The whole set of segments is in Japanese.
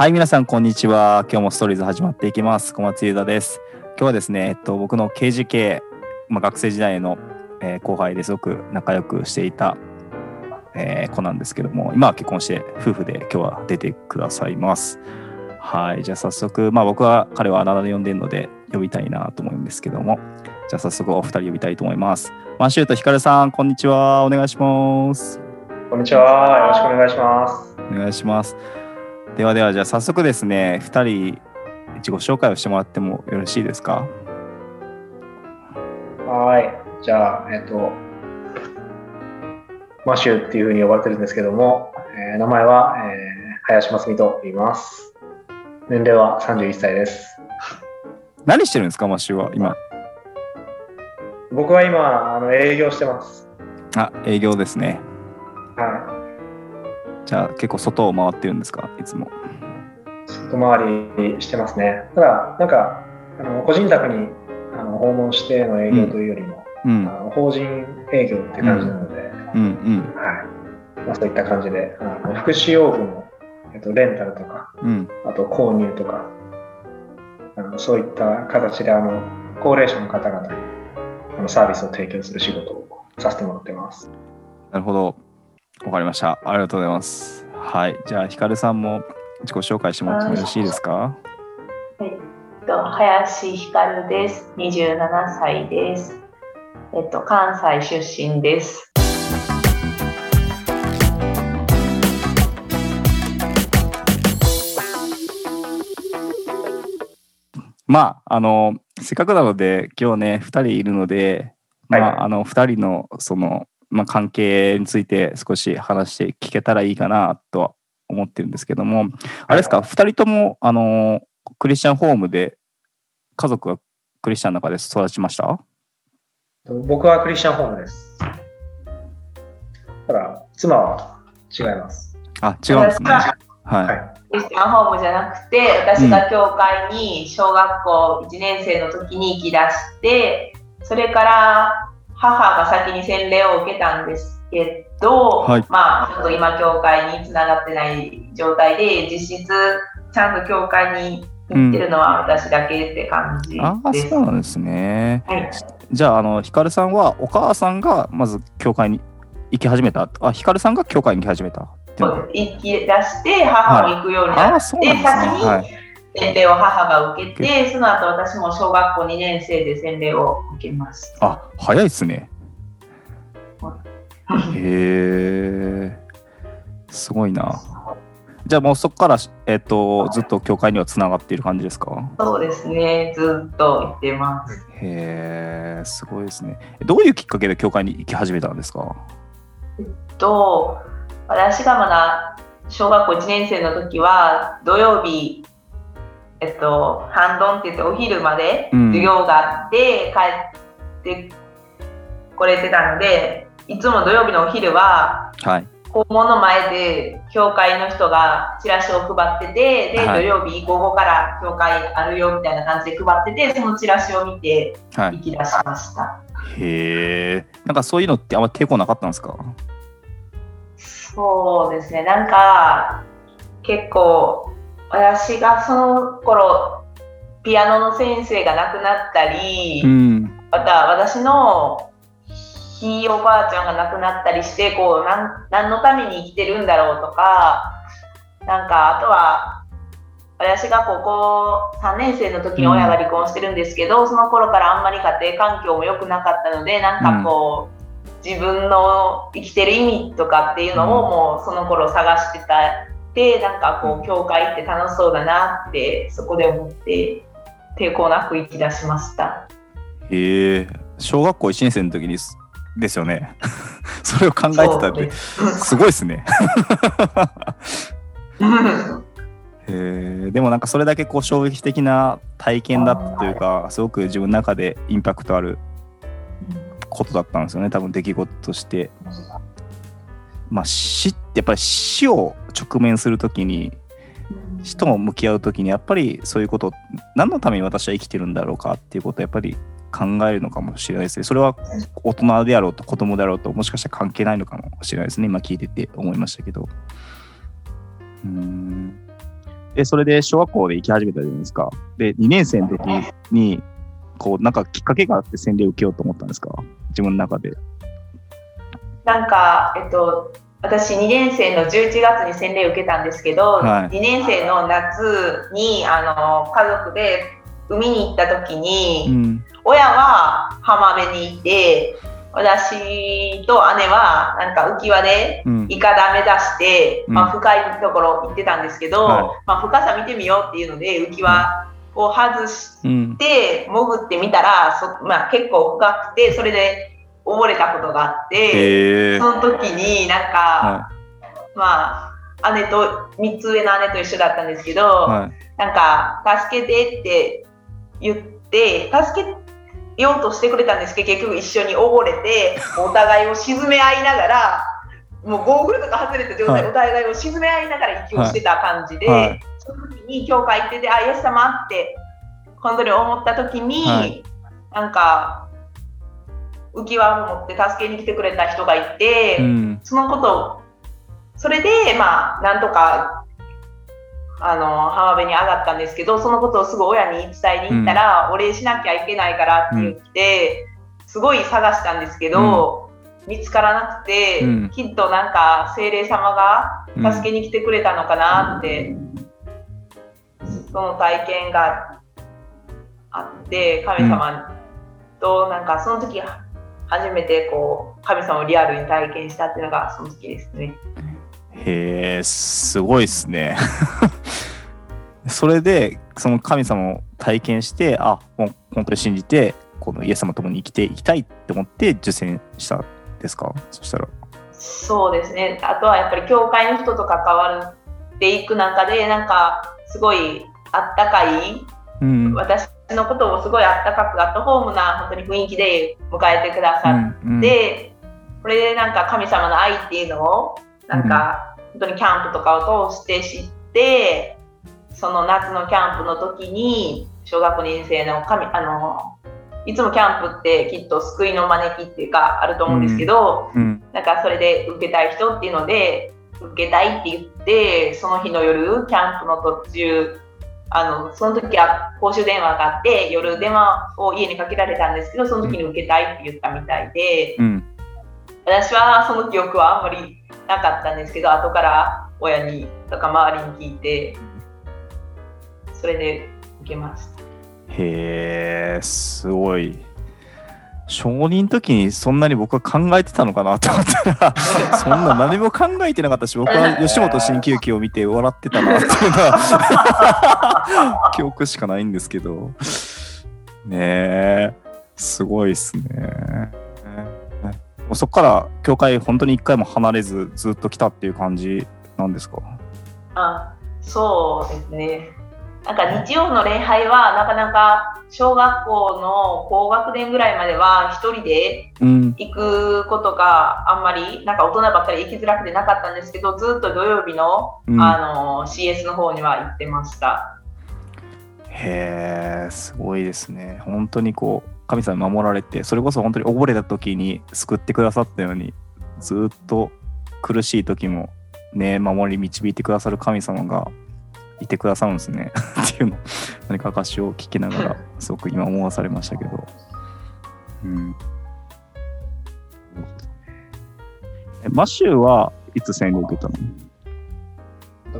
はい、皆さん、こんにちは。今日もストーリーズ始まっていきます。小松優太です。今日はですね、えっと、僕の KGK、まあ、学生時代の、えー後輩ですごく仲良くしていた、えー子なんですけども、今は結婚して夫婦で今日は出てくださいます。はい、じゃあ早速、まあ僕は彼はあだ名で呼んでるので呼びたいなと思うんですけども、じゃあ早速お二人呼びたいと思います。マンシュートヒカルさん、こんにちは。お願いします。こんにちは。よろしくお願いします。お願いします。ではでは、じゃあ早速ですね、2人自己紹介をしてもらってもよろしいですか？はい。じゃあ、えっ、と、マシューっていうふうに呼ばれてるんですけども、えー名前は、えー林真澄と言います。年齢は31歳です。何してるんですか、マッシュは今？僕は今、あの営業してます。あ、営業ですね。はじゃあ結構外を回ってるんですか、いつも。い。外回りしてますね。ただ、なんか、あの個人宅にあの訪問しての営業というよりも、うん、あの法人営業って感じなので、うん、うん、はい。まあ、そういった感じで、あの福祉用具の、えっと、レンタルとか、うん。あと購入とか、あのそういった形であの高齢者の方々にあのサービスを提供する仕事をさせてもらってます。なるほど。わかりました。ありがとうございます。はい。じゃあ、ヒカルさんも自己紹介してもらってもよろしいですか？はい、えっと林ひかるです。27歳です。えっと関西出身です。まあ、あの、せっかくなので、今日ね、2人いるので、まあ、はいあの、2人の、その、まあ、関係について少し話して聞けたらいいかなとは思ってるんですけども、あれですか、2人とも、あの、クリスチャンホームで、家族はクリスチャンの中で育ちました？僕はクリスチャンホームです。ただ、妻は違います。あ、違うんですね。私はい。はい。クリスチャンホームじゃなくて、私が教会に小学校1年生の時に行き出して、それから母が先に洗礼を受けたんですけど、はいまあちょっと今教会につながってない状態で、実質ちゃんと教会に行ってるのは私だけって感じああ、です。そうなんですね。はいじゃあ、あの、ヒカルさんは、お母さんがまず教会に行き始めた。あ、ヒカルさんが教会に行き始めた行き出して母も行くようにあなって、あ、そうなんですね。先にはい。洗礼を母が受けて、その後私も小学校2年生で洗礼を受けました。あ、早いっすね。へえ。すごいな。じゃあもうそこから、えっと、ずっと教会にはつながっている感じですか？そうですね、ずっと行ってます。へえ、すごいですね。どういうきっかけで教会に行き始めたんですか？と、私がまだ小学校1年生の時は、土曜日、えっと、半ドンって言ってお昼までうん授業があって、帰ってこれてたので、いつも土曜日のお昼は、はい。校門の前で教会の人がチラシを配ってて、で、はい土曜日午後から教会あるよみたいな感じで配ってて、そのチラシを見てはい。行き出しました。へえ。なんかそういうのってあんま抵抗なかったんですか？そうですね、なんか結構私がその頃ピアノの先生が亡くなったり、うん。また私のひいおばあちゃんが亡くなったりしてこうなん何のために生きてるんだろうとかなんかあとは私が高校3年生の時に親が離婚してるんですけど、その頃からあんまり家庭環境も良くなかったのでなんかこう、自分の生きてる意味とかっていうのをもうその頃探してたでなんかこう教会って楽しそうだなってそこで思って抵抗なく行き出しました。へえ。小学校1年生の時にすですよね。それを考えてたってすすごいですね。え。でもなんかそれだけこう衝撃的な体験だったというか、すごく自分の中でインパクトあることだったんですよね。多分出来事として。まあ死ってやっぱり死を直面するときに死と向き合うときにやっぱりそういうこと何のために私は生きてるんだろうかっていうことをやっぱり考えるのかもしれないですね。それは大人であろうと子供であろうともしかしたら関係ないのかもしれないですね。今聞いてて思いましたけど。うんで、それで小学校で行き始めたじゃないですか。で、2年生の時に、こう、なんかきっかけがあって洗礼を受けようと思ったんですか？自分の中で。なんか、えっと、私2年生の11月に洗礼を受けたんですけど、はい2年生の夏にあの家族で海に行った時に、うん。親は浜辺にいて私と姉はなんか浮き輪でうん。イカダ目指して、うんまあ、深いところ行ってたんですけど、はいまあ、深さ見てみようっていうので浮き輪を外しうん。て潜ってみたらそ、まあ、結構深くてそれで溺れたことがあって。その時になんか、はまあ姉と3つ上の姉と一緒だったんですけど、い。はい。なんか助けてって言って助けようとしてくれたんですけど結局一緒に溺れて お互いを沈め合いながらもうゴーグルとか外れた状態はいでお互いを沈め合いながら息をしてた感じで、はいはいその時に教会行っててあイエス様って本当に思った時に、はいなんか浮き輪を持って助けに来てくれた人がいて。うん。そのことを、それで、まあ、なんとか、あの、浜辺に上がったんですけど、そのことをすぐ親に伝えに行ったら、お礼しなきゃいけないからって言って、すごい探したんですけど、見つからなくて、うんきっとなんか精霊様が助けに来てくれたのかなって、その体験があって、神様となんかその時初めてこう神様をリアルに体験したっていうのがその時ですね。へえ、すごいですね。それで、その神様を体験して、あ、もう本当に信じて、このイエス様と共に生きていきたいって思って受洗したんですか？そしたら。そうですね。あとはやっぱり教会の人と関わっていく中でなんかすごいあったかいうん。私のこともすごいあったかくアットホームな本当に雰囲気で迎えてくださっうんて、これでなんか神様の愛っていうのをなんか本当にキャンプとかを通して知ってその夏のキャンプの時に小学校2年生の神あのいつもキャンプってきっと救いの招きっていうかあると思うんですけど、うん。なんかそれで受けたい人っていうので受けたいって言ってその日の夜キャンプの途中あのその時は公衆電話があって夜電話を家にかけられたんですけどその時に受けたいって言ったみたいでうん。私はその記憶はあんまりなかったんですけど後から親にとか周りに聞いてそれで受けました。へえ、すごい。小児の時にそんなに僕は考えてたのかなと思ったら、そんな何も考えてなかったし、僕は 吉本新喜劇を見て笑ってたなっていうのは、記憶しかないんですけど。ねえ、すごいっすね。そこから教会本当に一回も離れずずっと来たっていう感じなんですか？あそうですね。なんか日曜の礼拝はなかなか小学校の高学年ぐらいまでは一人でうん。行くことがあんまりなんか大人ばっかり行きづらくてなかったんですけどずっと土曜日の,、うんあの CS の方には行ってました。へえ、すごいですね。本当にこう、神様に守られて、それこそ本当に溺れた時に救ってくださったように、ずっと苦しい時もね、守り導いてくださる神様がいてくださるんですね。っていうの、何か証を聞きながら、すごく今思わされましたけど。うん。えマシューはいつ洗礼受けたの？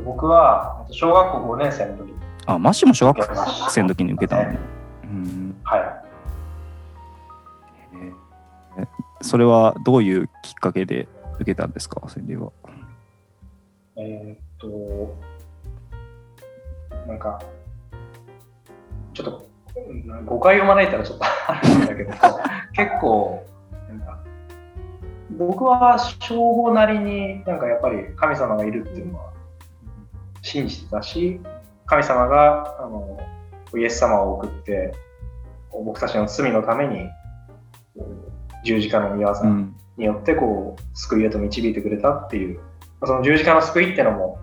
僕は小学校5年生の時あ、マシューも小学生の時に受けたの？ね。うん。はい。えそれはどういうきっかけで受けたんですか、洗礼は。えーっと、なんか、ちょっとうん誤解を招いたらちょっとあるんだけど、結構、なんか、僕は小5なりになんかやっぱり神様がいるっていうのは信じてたし、神様があのイエス様を送って、僕たちの罪のために十字架の御業うん。によってこう救いへと導いてくれたっていう、まあその十字架の救いっていうのも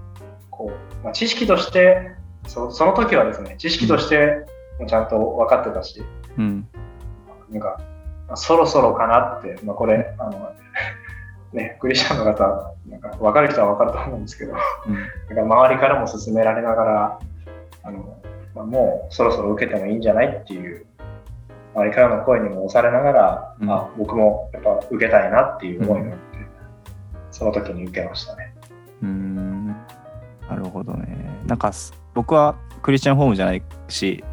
こう、まあ、知識としてそその時はですね知識としてもちゃんと分かってたし、うん。なんか、まあそろそろかなって、まあ、これあの ね、クリスチャンの方、なんか分かる人は分かると思うんですけど、うんなんか周りからも勧められながら、あのまあ、もうそろそろ受けてもいいんじゃないっていう、周りからの声にも押されながら、うんあ僕もやっぱ受けたいなっていう思いがあって、その時に受けましたね。うーんなるほどね。なんかす僕はクリスチャンホームじゃないし、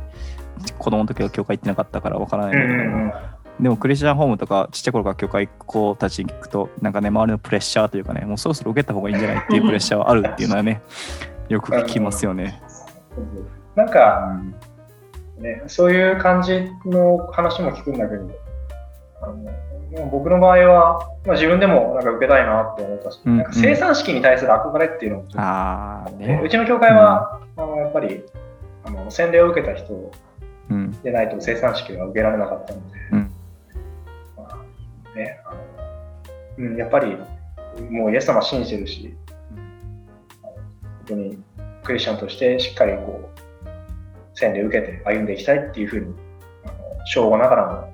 子供の時は教会行ってなかったからわからないんだけど、でもクリスチャンホームとかちっちゃい頃から教会行く子たちに聞くと、なんかね、周りのプレッシャーというかね、もうそろそろ受けた方がいいんじゃないっていうプレッシャーはあるっていうのはね、よく聞きますよね。なんか、ね、そういう感じの話も聞くんだけど、あの僕の場合は、まあ、自分でもなんか受けたいなって思ったし、うんなんか生産式に対する憧れっていうのもああねね。うちの教会は、あのやっぱりあの洗礼を受けた人うん。でないと生産式は受けられなかったので、うんまあねあのうん、やっぱりもうイエス様信じてるし、本当にクリスチャンとしてしっかりこう洗礼を受けて歩んでいきたいっていうふうにあの正午ながらも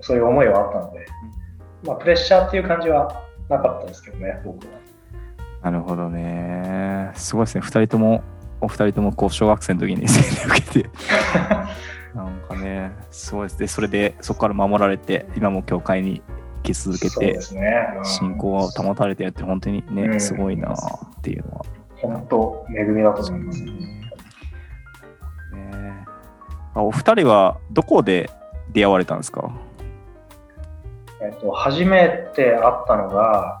そういう思いはあったので、まあ、プレッシャーっていう感じはなかったですけどね僕は。なるほどね。すごいですね。二人とも、お二人ともこう小学生の時に洗礼を受けて、なんかね、すごいですね。それでそこから守られて、今も教会に行き続けてね。うん信仰を保たれてやって、本当にね、うんすごいなっていうのは。本当恵みだと思います。ねあお二人はどこで出会われたんですか？と、初めて会ったのが、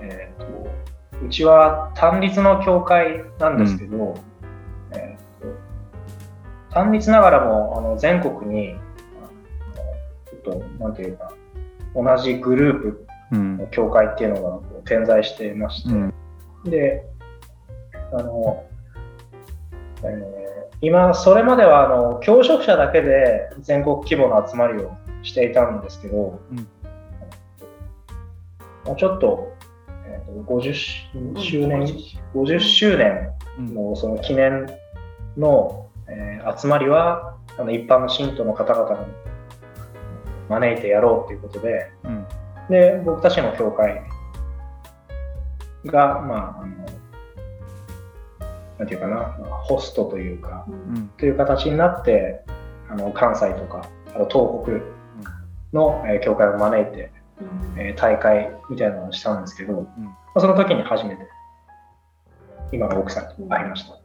えっと、うちは単立の教会なんですけど、えっと、単立ながらもあの全国にちょっとなんていうか同じグループうんの。教会っていうのが点在していまして、うん。で、あの、えー今、それまではあの教職者だけで全国規模の集まりをしていたんですけど、うんまあちょっと,、えーと50周年、50周年うんのその記念の、えー集まりはあの一般の信徒の方々に招いてやろうということで、うん。で、僕たちの教会が、まあ、あの、なんていうかな、まあホストというか、うん。という形になって、あの関西とか、あと東北の、えー教会を招いて、えー大会みたいなのをしたんですけど、まあ、その時に初めて、今の奥さんと会いました。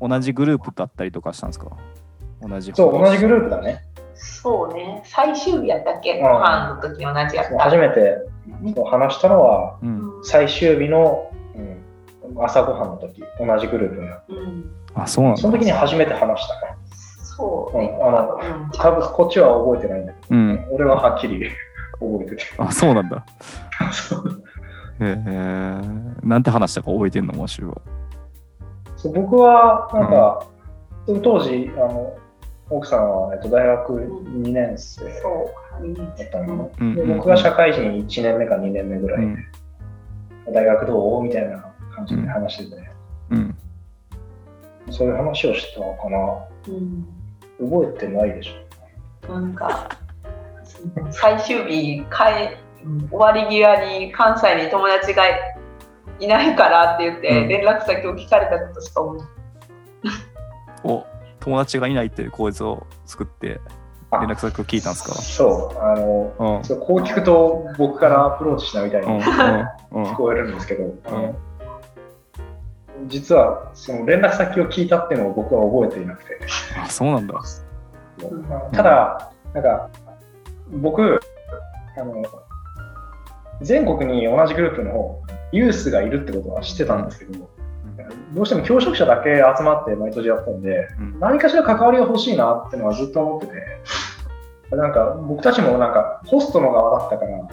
同じグループだったりとかしたんですか？同じそう、同じグループだね。そうね、最終日やったっけ、んご飯の時同じやった。初めてそう話したのは、プ。うん。最終日の、うん、朝ごはんの時、同じグループになってうん、あ、そうなんだ。その時に初めて話したね。そうね。うんあのうん多分こっちは覚えてないんだけど、うん。俺ははっきり覚えてて。あ、そうなんだ。え。なんて話したか覚えてんの？もしは。そう僕は、なんか、当時あの、奥さんは、えっと、大学2年生だそう。ったの、うんうんで僕が社会人1年目か2年目ぐらいで、うん大学どう？みたいな感じで話してて、うん。そういう話をしたのかな。うん覚えてないでしょ。なんか、最終日、帰終わり際に関西に友達がいないからって言って、うん連絡先を聞かれたことしか思う。お、友達がいないっていう構図を作ってあ連絡先を聞いたんですか？そう、あの、うん。こう聞くと僕からアプローチしたみたいにうん。聞こえるんですけど、実はその連絡先を聞いたっていうのを僕は覚えていなくて、あ、そうなんだ。ただ、なんか僕あの、全国に同じグループのユースがいるってことは知ってたんですけど、どうしても教職者だけ集まって毎年やったんで、うん。何かしら関わりが欲しいなってのはずっと思ってて、なんか僕たちもなんかホストの側だったから、や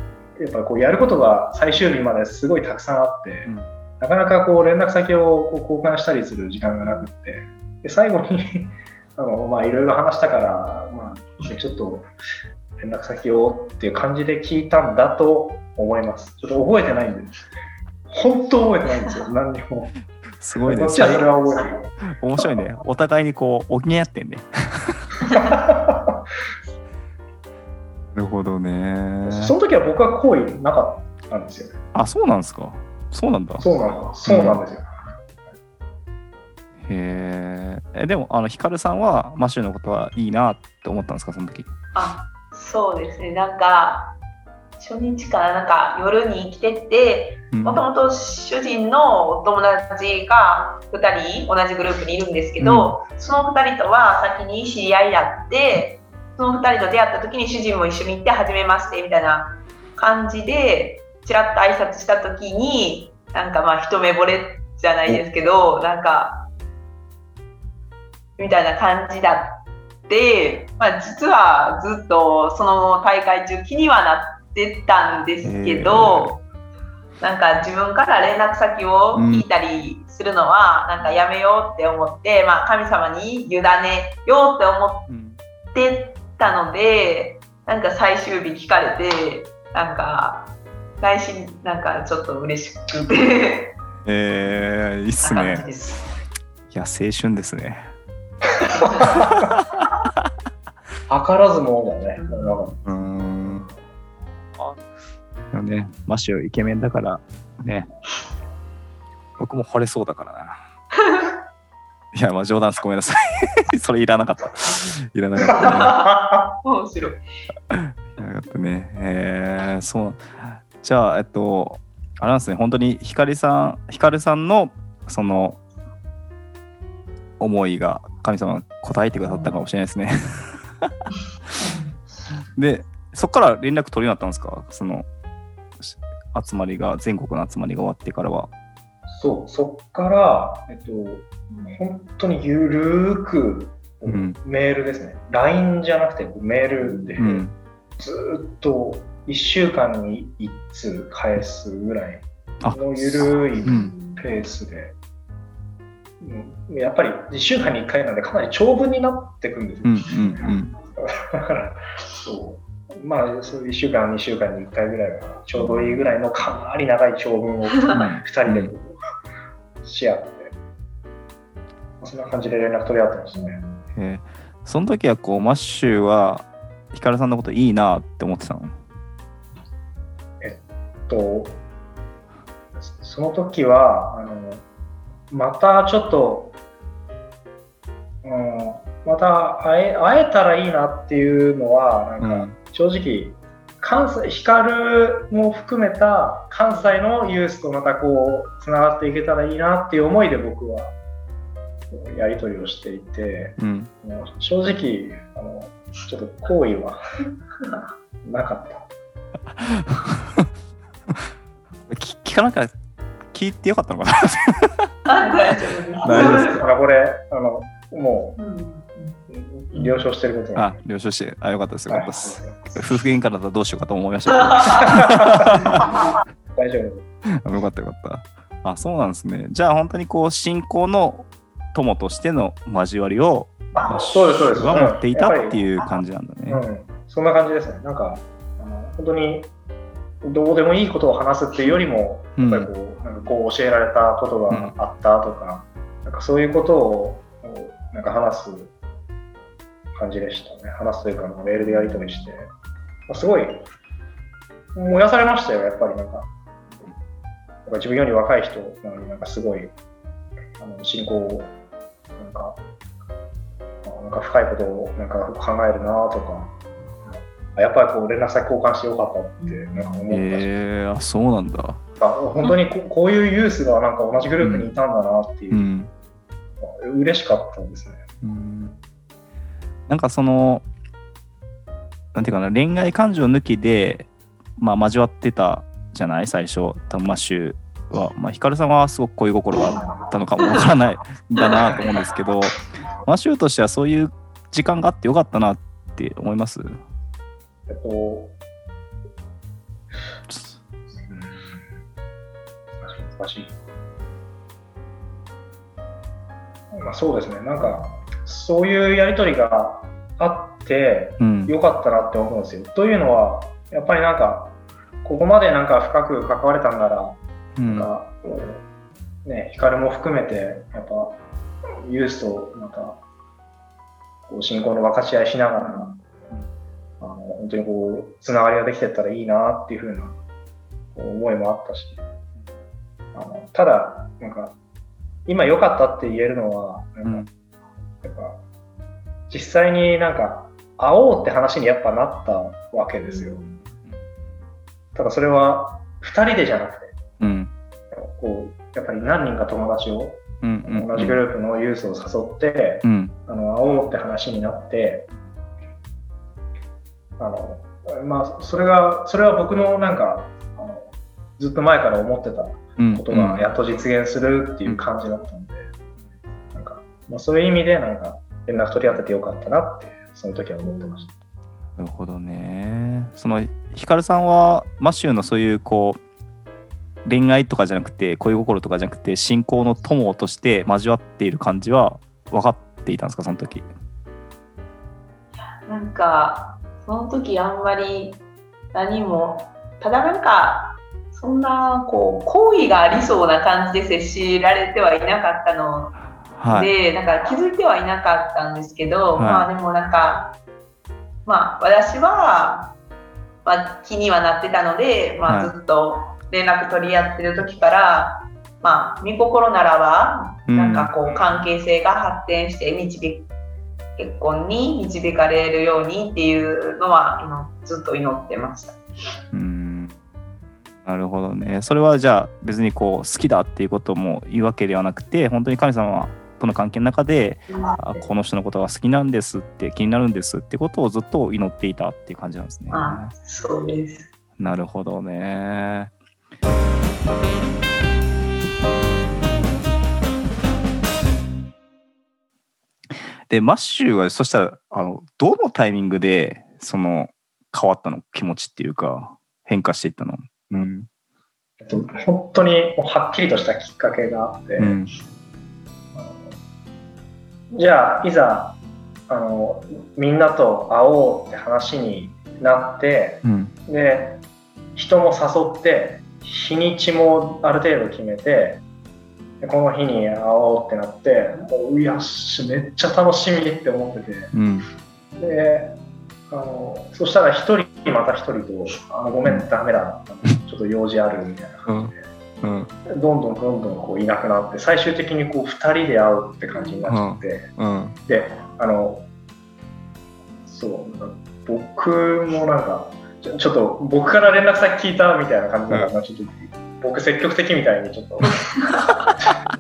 っぱりこうやることが最終日まですごいたくさんあって、うんなかなかこう連絡先を交換したりする時間がなくって、で最後に あのまあいろいろ話したから、まあ、ちょっと連絡先をっていう感じで聞いたんだと思います。ちょっと覚えてないんで、本当覚えてないんですよ、何にも。すごいねそれは覚えてる。面白いね。お互いにこう、補い合ってんね。なるほどね。その時は僕は好意なかっなんですよね。あ、そうなんですか。そうなんだ。そうなんだ。そうなんですよ。へえ。え、でも、あの、ヒカルさんはマッシュのことはいいなって思ったんですか、その時？あそうですね。なんか初日からなんか夜に来ててうん。もともと主人のお友達が2人同じグループにいるんですけど、その2人とは先に知り合いになってその2人と出会った時に主人も一緒に行って初めましてみたいな感じでちらっと挨拶した時になんかまあ一目惚れじゃないですけどなんかみたいな感じだって、まあ、実はずっとその大会中気にはなってたんですけど、なんか自分から連絡先を聞いたりするのはなんかやめようって思って、まあ、神様に委ねようって思うんってたのでなんか最終日聞かれてなんか内心なんかちょっと嬉しくてえー、いいっすね。いや、青春ですね。図らずもだね。うーん。でもね、マッシュイケメンだから、ね。僕も惚れそうだからな。いや、まあ冗談です。ごめんなさい。それいらなかった。いらなかったね。面白い。いらなかったね。えー、そう。じゃあ、えっと、あれなんですね、本当にひかりさん、ひかるさんの、その、思いが神様が答えてくださったかもしれないですね。で、そこから連絡取るようになったんですか？その、し集まりが、全国の集まりが終わってからは。そう、そっから、えっと、本当にゆるーく、うんメールですね。LINE じゃなくてメールで、うん。ずーっと1週間に1通返すぐらいあのゆるいうん。ペースで、うんやっぱり1週間に1回なんでかなり長文になってくんですよ。うん。うん。だから、そう。まあ、そう1週間、2週間に1回ぐらいがちょうどいいぐらいのかなり長い長文を2人でし合って、そんな感じで連絡取り合ってましたね。えーその時はこうマッシュはヒカルさんのこといいなって思ってたの？とその時はあのまたちょっと、うん、また会え会えたらいいなっていうのはなんか、うん。正直関西光も含めた関西のユースとまたこうつながっていけたらいいなっていう思いで僕はやり取りをしていてうん。正直あのちょっと好意は なかった。聞聞かなか聞いてよかったのかな？大丈夫です。からこれあのもう了承してることあ了承してあよかったです。よかったです。はい夫婦喧嘩だったらどうしようかと思いました 大丈夫よかったよかった。あそうなんですね。じゃあ本当にこう信仰の友としての交わりをあそうですそうです。は持っていたってういう感じなんだね、ん、うん、そんな感じですね。なんかあの本当にどうでもいいことを話すっていうよりもうん。やっぱりこう,、なんかこう教えられたことがあったとか,、なんかそういうことをなんか話す感じでしたね。話すというかメールでやり取りして。すごい燃やされましたよやっぱりなんか。やっぱ自分より若い人なのになんかすごいあの信仰をなんかあなんか深いことをなんか考えるなとか。あやっぱりこう連絡先交換してよかったってなんか思ったし、えー、あそうなんだ。あ本当にここういうユースがなんか同じグループにいたんだなっていう。う、ん。嬉しかったですね。うん。なんかそのなんていうかな恋愛感情抜きでまあ交わってたじゃない？最初多分マッシュは。まあヒカルさんはすごく恋心があったのかもわからないんだなと思うんですけどマッシュとしてはそういう時間があってよかったなって思います？えっと、難しい。まあ、そうですね、なんか、そういうやりとりがあって、うんよかったなって思うんですよ。というのは、やっぱりなんか、ここまでなんか深く関われたんなら、うんなんか、ね、光も含めて、やっぱ、ユースとまた、こう信仰の分かち合いしながら、あの本当にこう、つながりができてったらいいなっていうふうな思いもあったし、あのただ、なんか、今良かったって言えるのは、なんか、やっぱ、実際になんか、会おうって話にやっぱなったわけですよ。ただそれは、2人でじゃなくて、うん。こう、やっぱり何人か友達を、うんうん。同じグループのユースを誘って、うん。あの会おうって話になって、あのまあ、それが、それは僕のなんか、あのずっと前から思ってたうんことがやっと実現するっていう感じだったんで、なんか、まあ、そういう意味で、なんか、連絡取り合っててよかったなって、その時は思ってました。なるほどね。そのヒカルさんはマシューのそういうこう恋愛とかじゃなくて恋心とかじゃなくて信仰の友として交わっている感じは分かっていたんですかその時？なんか、その時あんまり何も、ただなんか、そんな、こう、好意がありそうな感じで接しられてはいなかったの。はい。で、なんか気づいてはいなかったんですけど、はい。まあでもなんか、まあ私は、まあ、気にはなってたので、まはいあ、ずっと連絡取り合ってる時から、まあ、見心ならば、うん。なんかこう関係性が発展して導結婚に導かれるようにっていうのは今ずっと祈ってました。うんなるほどね。それはじゃあ別にこう好きだっていうことも言うわけではなくて本当に神様との関係の中であこの人のことが好きなんですって気になるんですってことをずっと祈っていたっていう感じなんですね。あそうです。なるほどね。でマッシュはそしたらあのどのタイミングでその変わったの？気持ちっていうか変化していったの？うん。えっと本当にはっきりとしたきっかけがあって、うん。じゃあいざあのみんなと会おうって話になってうん。で人も誘って日にちもある程度決めてでこの日に会おうってなってもういやしめっちゃ楽しみって思ってて。うん。であのそしたら一人また一人と「あのごめんダメだ。ちょっと用事ある」みたいな感じで。うん。どんどんどんどんこういなくなって最終的にこう2人で会うって感じになっちゃって、うん。であのそう僕もなんかちょちょっと僕から連絡先聞いたみたいな感じだから、ちょっと僕積極的みたいにちょっと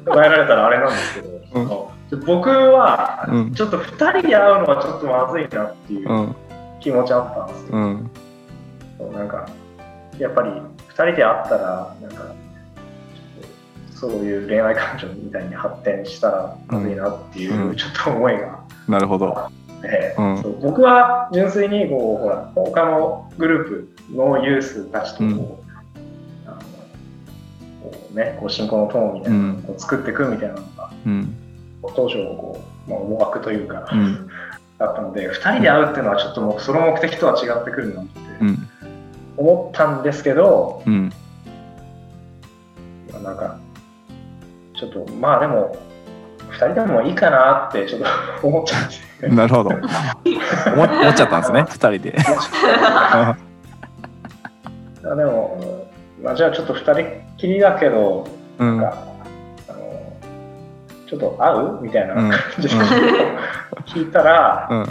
捉えられたらあれなんですけど、うん。僕はうん。ちょっと2人で会うのはちょっとまずいなっていううん。気持ちあったんですよ。うん。そうなんかやっぱり2人で会ったらなんかそういう恋愛感情みたいに発展したらまずいなっていう、うん。ちょっと思いが。なるほど。うん。僕は純粋にこうほら他のグループのユースたちとこう、こうね、こう信仰の友みたいなのをこう作っていくみたいなのが、うん。当初こう、まあ、思惑というか、うん。だったので2人で会うっていうのはちょっともうその目的とは違ってくるなってうん。思ったんですけど、うん。なんか、ちょっと、まあでも、2人でもいいかなってちょっと思っちゃって。なるほど。思思っちゃったんですね二人で。あでも、まあ、じゃあちょっと2人きりだけど、うん。なんか、あの、ちょっと会うみたいなうん。感じで、聞いたら、うん。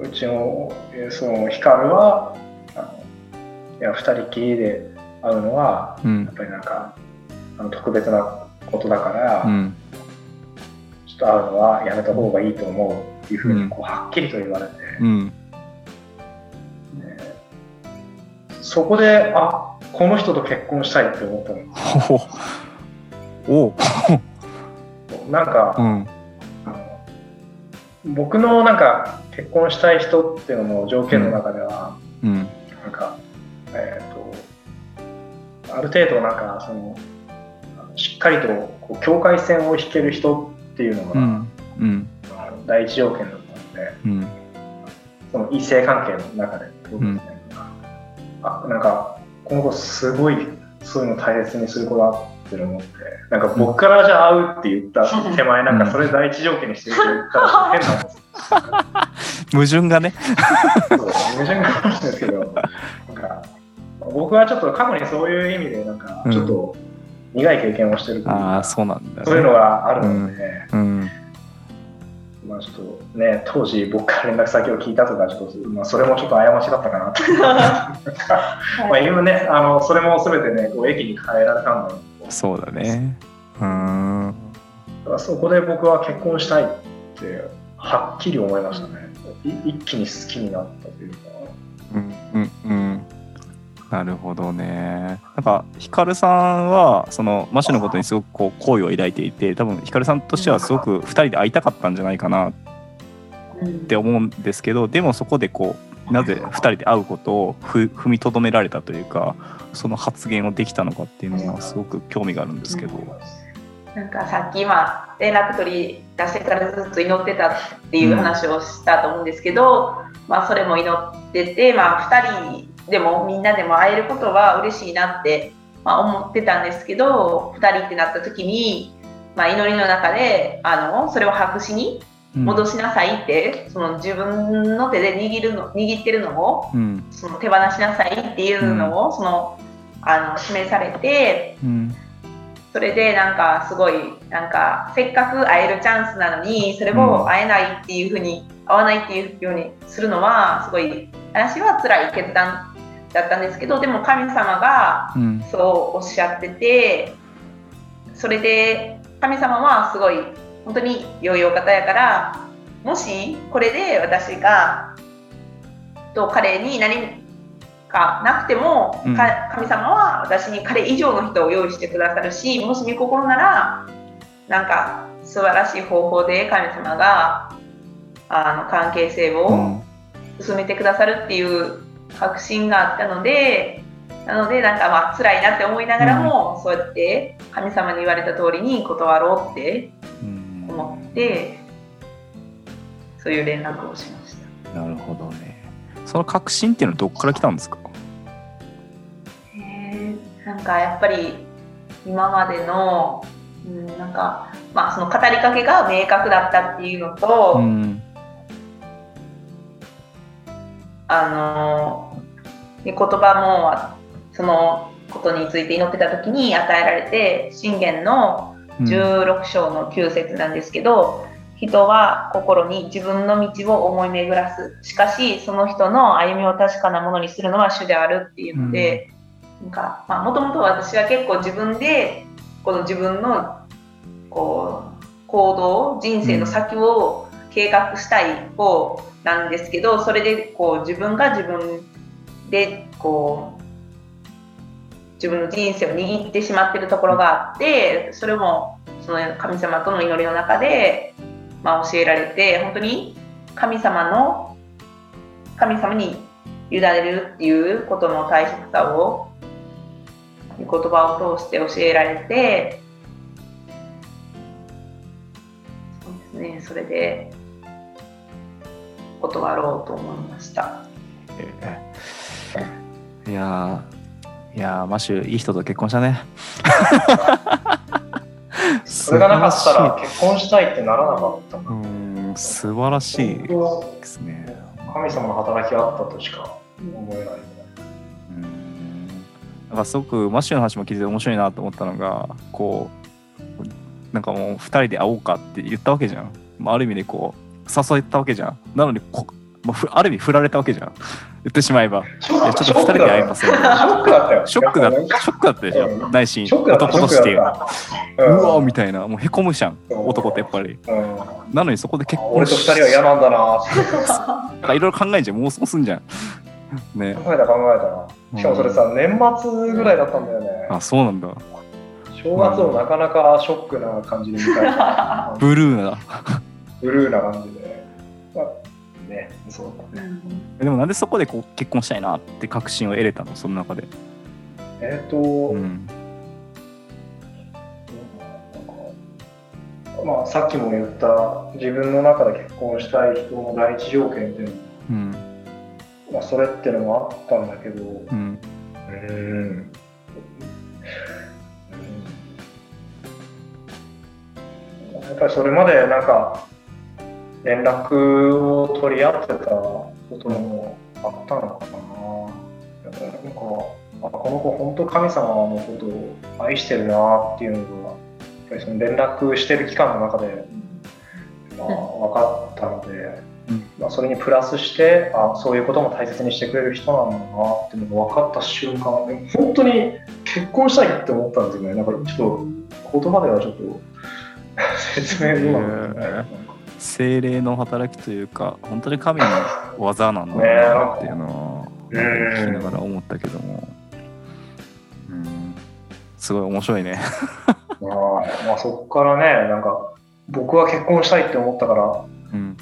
うちの、えーその、ヒカルは、あのいや、2人きりで会うのは、うん。やっぱりなんか、あの特別なことだから、うん。ちょっと会うのはやめた方がいいと思うっていうふうにこうはっきりと言われて、うんそこであこの人と結婚したいって思ったの。おう。なんか、うん。僕のなんか結婚したい人っていうのの条件の中では、うん。なんかえっ、とある程度なんかそのしっかりとこう境界線を引ける人っていうのが、うん。うん。第一条件だったので、うん。その異性関係の中でってことですね、あなんかこの子すごいそういうの大切にする子だって思ってなんか僕からじゃあ会うって言った手前なんかそれ第一条件にしてるって言ったら変なんですよ。矛盾がね。矛盾があるんですけどなんか僕はちょっと過去にそういう意味でなんかちょっと苦い経験をしてるうか、ああそうなんだ、ね、そういうのがあるので、うんまあちょっとね当時僕から連絡先を聞いたとかちょっと、まあ、それもちょっと過ちだったかなと。まあ今ねあのそれも全てねこう駅に変えられたんだろうそうだね。うん。だからそこで僕は結婚したいってはっきり思いましたね。い一気に好きになったというか。うんうんうんなるほどねなんかヒカルさんはそのマシュのことにすごくこう好意を抱いていて多分ヒカルさんとしてはすごく2人で会いたかったんじゃないかなって思うんですけどでもそこでこうなぜ2人で会うことを踏みとどめられたというかその発言をできたのかっていうのはすごく興味があるんですけど。なんかさっき今連絡取り出してからずっと祈ってたっていう話をしたと思うんですけど、まあそれも祈ってて、まあ、2人でもみんなでも会えることは嬉しいなって、まあ、思ってたんですけど2人ってなった時に、まあ、祈りの中であのそれを白紙に戻しなさいって、その自分の手で握るの握ってるのをうん。その手放しなさいっていうのを、そのあの示されてうん。それでなんかすごいなんかせっかく会えるチャンスなのにそれを会えないっていうふうに会わないっていうようにするのはすごい私は辛い決断だったんですけどでも神様がうん。そうおっしゃっててそれで神様はすごい本当に良いお方やからもしこれで私がと彼に何かなくても、うん。か神様は私に彼以上の人を用意してくださるしもし御心ならなんか素晴らしい方法で神様があの関係性を、うん。進めてくださるっていう確信があったのでなのでなんかまあ辛いなって思いながらも、そうやって神様に言われた通りに断ろうってうん。思ってそういう連絡をしました。なるほどね。その確信っていうのはどこから来たんですか？へーなんかやっぱり今までの、うん、なんかまあその語りかけが明確だったっていうのと、うんあので言葉もそのことについて祈ってた時に与えられて信玄のうん。16章の9節なんですけど、人は心に自分の道を思い巡らす。しかしその人の歩みを確かなものにするのは主であるっていうので、なんかまあもともと私は結構自分でこの自分のこう行動人生の先を計画したい方なんですけどそれでこう自分が自分でこう自分の人生を握ってしまっているところがあってそれもその神様との祈りの中で、まあ、教えられて本当に神様の神様に委ねるっていうことの大切さを言葉を通して教えられてそうですねそれで断ろうと思いました。いやーいやーマシュいい人と結婚したね。それがなかったら結婚したいってならなかったうーん素晴らしいですね。神様の働きがあったとしか思えない。うーんなんかすごくマッシュの話も聞いてて面白いなと思ったのがこうなんかもう2人で会おうかって言ったわけじゃん、まあ、ある意味でこう誘ったわけじゃん。なのにこ、まあふある意味振られたわけじゃん。言ってしまえば。いやちょっと2人で会いません。ショックだったよ。ショックだやったでしょ。うん。内心。男として。うわみたいな。もうへこむじゃん。男ってやっぱり。うん。なのにそこで結婚俺と二人は嫌なんだな。っ てなんかいろいろ考えんじゃん。妄想すんじゃんね考えた考えたな。しかもそれさ、年末ぐらいだったんだよね。あそうなんだ正月をなかなかショックな感じで迎えた。ブルーなブルーな感じで。まあね、そうだね。でもなんでそこでこう結婚したいなって確信を得れたの？その中でえっ、と、うんまあ、さっきも言った自分の中で結婚したい人の第一条件っていうのうんまあ、それっていうのもあったんだけど、ううんーんやっぱりそれまでなんか連絡を取り合ってたこともあったのかな。やっぱりなんかこの子本当神様のことを愛してるなっていうのがやっぱりその連絡してる期間の中で、まあ、分かったので、うんまあ、それにプラスしてあそういうことも大切にしてくれる人なんだなっていうのが分かった瞬間本当に結婚したいって思ったんですよね。だからちょっと言葉ではちょっと説明うまく精霊の働きというか本当に神の技なんだなっていうのをね聞きながら思ったけども、うん、すごい面白いね。まあ、まあそこからねなんか僕は結婚したいって思ったからうん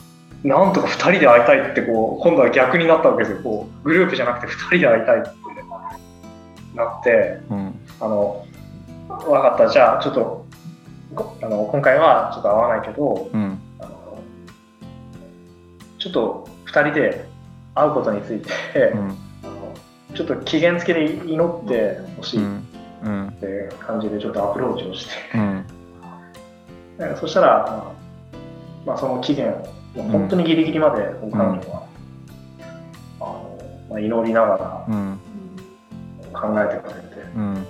なんとか2人で会いたいってこう今度は逆になったわけですよ。こうグループじゃなくて2人で会いたいってなってうんあの分かった。じゃあちょっとこあの今回はちょっと会わないけどうんあのちょっと2人で会うことについて、うんあのちょっと期限付きで祈ってほしいって感じでちょっとアプローチをして、そしたら、まあまあ、その期限もう本当にギリギリまでこう彼女は、あのまあ、祈りながらうん。考えてくれて。うん。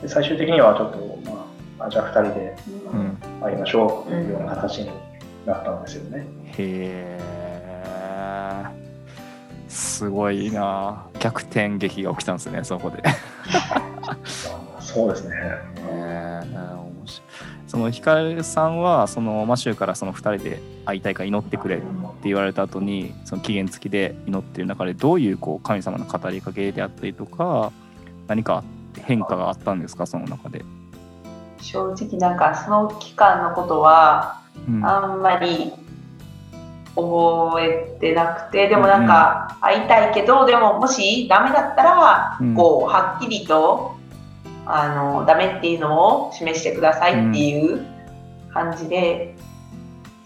で最終的にはちょっと、まあ、あじゃあ2人でうん。会いましょうというような形になったんですよね。へえすごいな。逆転劇が起きたんですねそこで。そうですね。へー面白いそのヒカルさんはそのマシューからその2人で会いたいから祈ってくれって言われた後にその期限付きで祈ってる中でどういうこう神様の語りかけであったりとか何か変化があったんですかその中で？正直なんかその期間のことはうん。あんまり覚えてなくてでもなんか会いたいけど、でももしダメだったら、うん。こうはっきりとあのダメっていうのを示してくださいっていう感じで、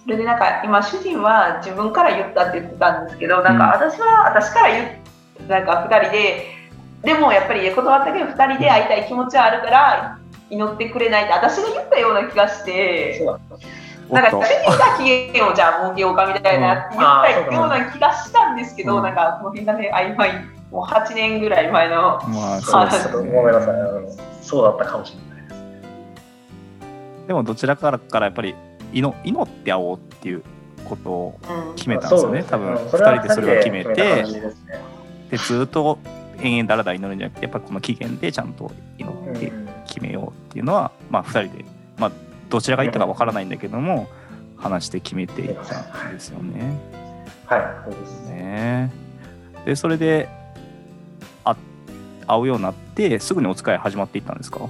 それでなんか今主人は自分から言ったって言ってたんですけどなんか私は私から言うなんか2人ででもやっぱり断ったけど2人で会いたい気持ちはあるから祈ってくれないって私が言ったような気がして。そう。だなんか主人が期限をじゃあ設けようかみたいなうん。言ったような気がしたんですけど、うん。なんかこの辺がね曖昧もう8年ぐらい前のまあそうですごめんなさい。あのそうだったかもしれないです。でもどちらからからやっぱり祈祈って会おうっていうことをうん。決めたんですよね。多分2人でそれを決めてね。でずっと延々だらだら祈るんじゃなくてやっぱりこの期限でちゃんと祈ってうん。決めようっていうのは、まあ、2人で、まあ、どちらが言ったかわからないんだけども話して決めていったんですよね。はい、そうですね。ね。でそれであ会うようになってすぐにお使い始まっていったんですか、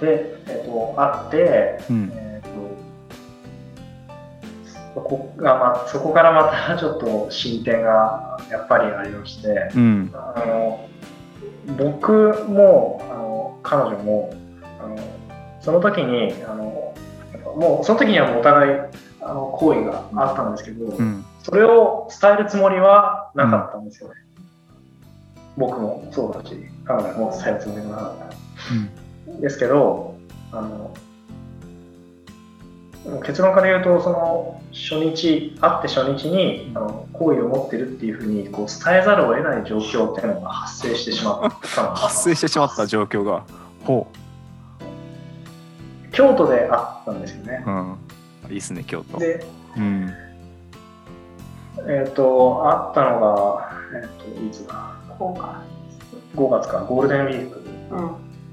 で、えっと、会って、うん。えっと、そこが、まあ、そこからまたちょっと進展がやっぱりありまして、うん。あの僕もあの彼女もあのその時にあのもうその時にはお互いあの好意があったんですけど、うん。それを伝えるつもりはなかったんですよね。僕もそうだし、彼女も伝えるつもなかった。ですけど、あの結論から言うと、その初日、会って初日にあの好意を持ってるっていうふうにこう伝えざるを得ない状況っていうのが発生してしまったの。発生してしまった状況が。ほ京都で会ったんですよね。う、。うん、いいっすね京都。で、うん。えっ、と、会ったのが、えっ、と、いつだ、こうか、5月か、ゴールデンウィーク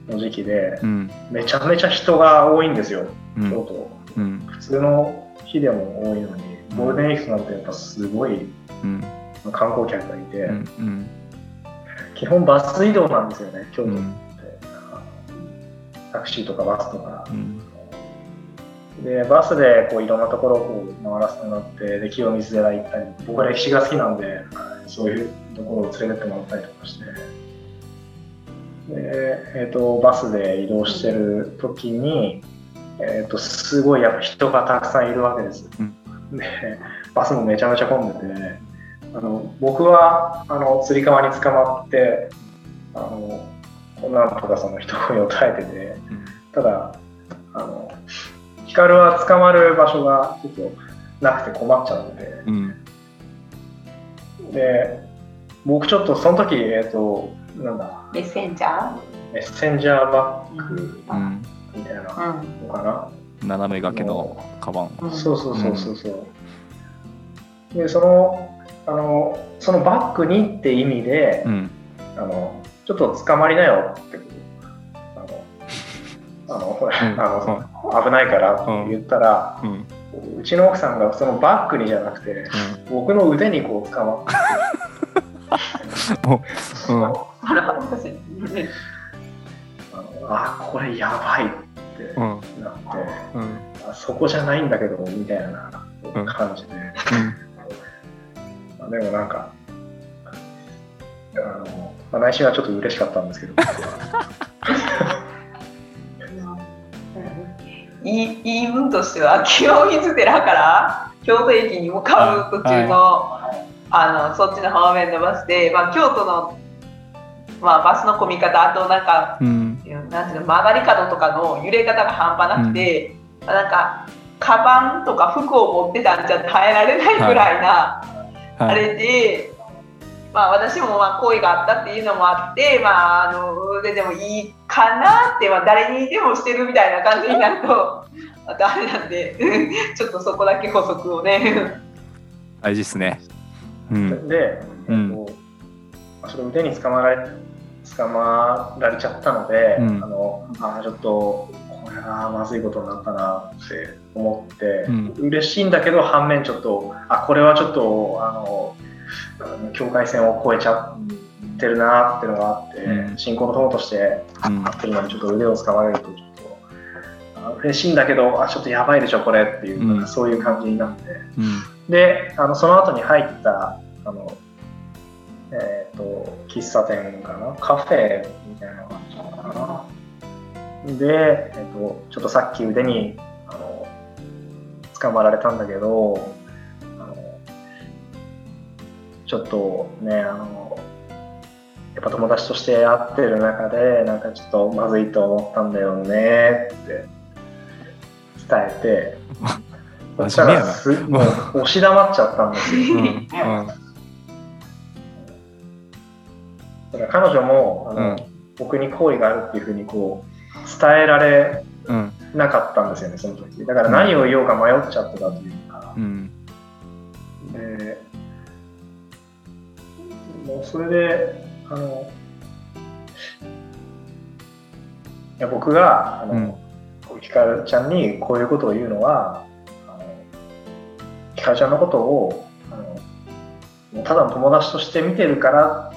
うん、の時期で、うん。めちゃめちゃ人が多いんですよ、うん。京都。うん。普通の日でも多いのに、ゴールデンウィークなんてやっぱすごいうん。観光客がいて、うん。うん。基本バス移動なんですよね、京都って。タクシーとかバスとか。う。んで、バスでこういろんなところを回らせてもらって、で清水寺行ったり、僕は歴史が好きなんで、はいそういうところを連れてってもらったりとかして、で、えー、とバスで移動してる時に、えー、とすごいやっぱ人がたくさんいるわけです。で、バスもめちゃめちゃ混んでて、あの僕はあのつり革に捕まって、あのなんとかその人混みを耐えてて、ただ、あの光は捕まる場所がちょっとなくて困っちゃうので、うんで僕ちょっとその時、えっとなんだ、メッセンジャメッセンジャーバッグうん。みたいなーうんのかな？斜め掛けのカバン。うんそうそうそうそうそう。で、その、あの、そのバッグにって意味で、うん。あの、ちょっと捕まりなよって、あの、ほら、うんあの、危ないからって言ったら、うん。うん。うちの奥さんがそのバッグにじゃなくて、僕の腕にこう捕まって、うん。あこれやばいってうん。なって、そこじゃないんだけど、みたいな感じで。まあでもなんか、あの、まあ、内心はちょっと嬉しかったんですけど、言い分としては清水寺から京都駅に向かう途中の,、あのそっちの方面のバスで、まあ、京都の、まあ、バスの混み方あとなんかうん。なんていうの曲がり角とかの揺れ方が半端なくて、まあなんかカバンとか服を持ってたんじゃ耐えられないぐらいな、あはい。れで、まあ、私もまあ恋があったっていうのもあって、まあ、あの腕でもいいかなって、まあ、誰にでもしてるみたいな感じになると またあれなんで ちょっとそこだけ補足をね。大事っすね。うん。で、うんえっと腕に捕まられ捕まられちゃったので、うんあのあーちょっとこれはまずいことになったなって思って、うん嬉しいんだけど反面ちょっとあこれはちょっとあの境界線を越えちゃってるなっていうのがあって、うん。信仰の友としてうん。会ってるのにちょっと腕を掴まれるとちょっとあ嬉しいんだけどあちょっとやばいでしょこれっていう、うん。そういう感じになって。うん。で、であのその後に入ったあの、えー、と喫茶店かな？カフェみたいな感じかな？で、えー、とちょっとさっき腕にあの捕まられたんだけどちょっとねあのやっぱ友達として会ってる中でなんかちょっとまずいと思ったんだよねって伝えて そしたらすもう押し黙っちゃったんですよ。うん。うん。だから彼女もあの、うん僕に好意があるっていうふうにこう伝えられうん。なかったんですよねその時だから何を言おうか迷っちゃってたというもうそれであのいや僕があの、うんひかるちゃんにこういうことを言うのはあのひかるちゃんのことをあのもうただの友達として見てるから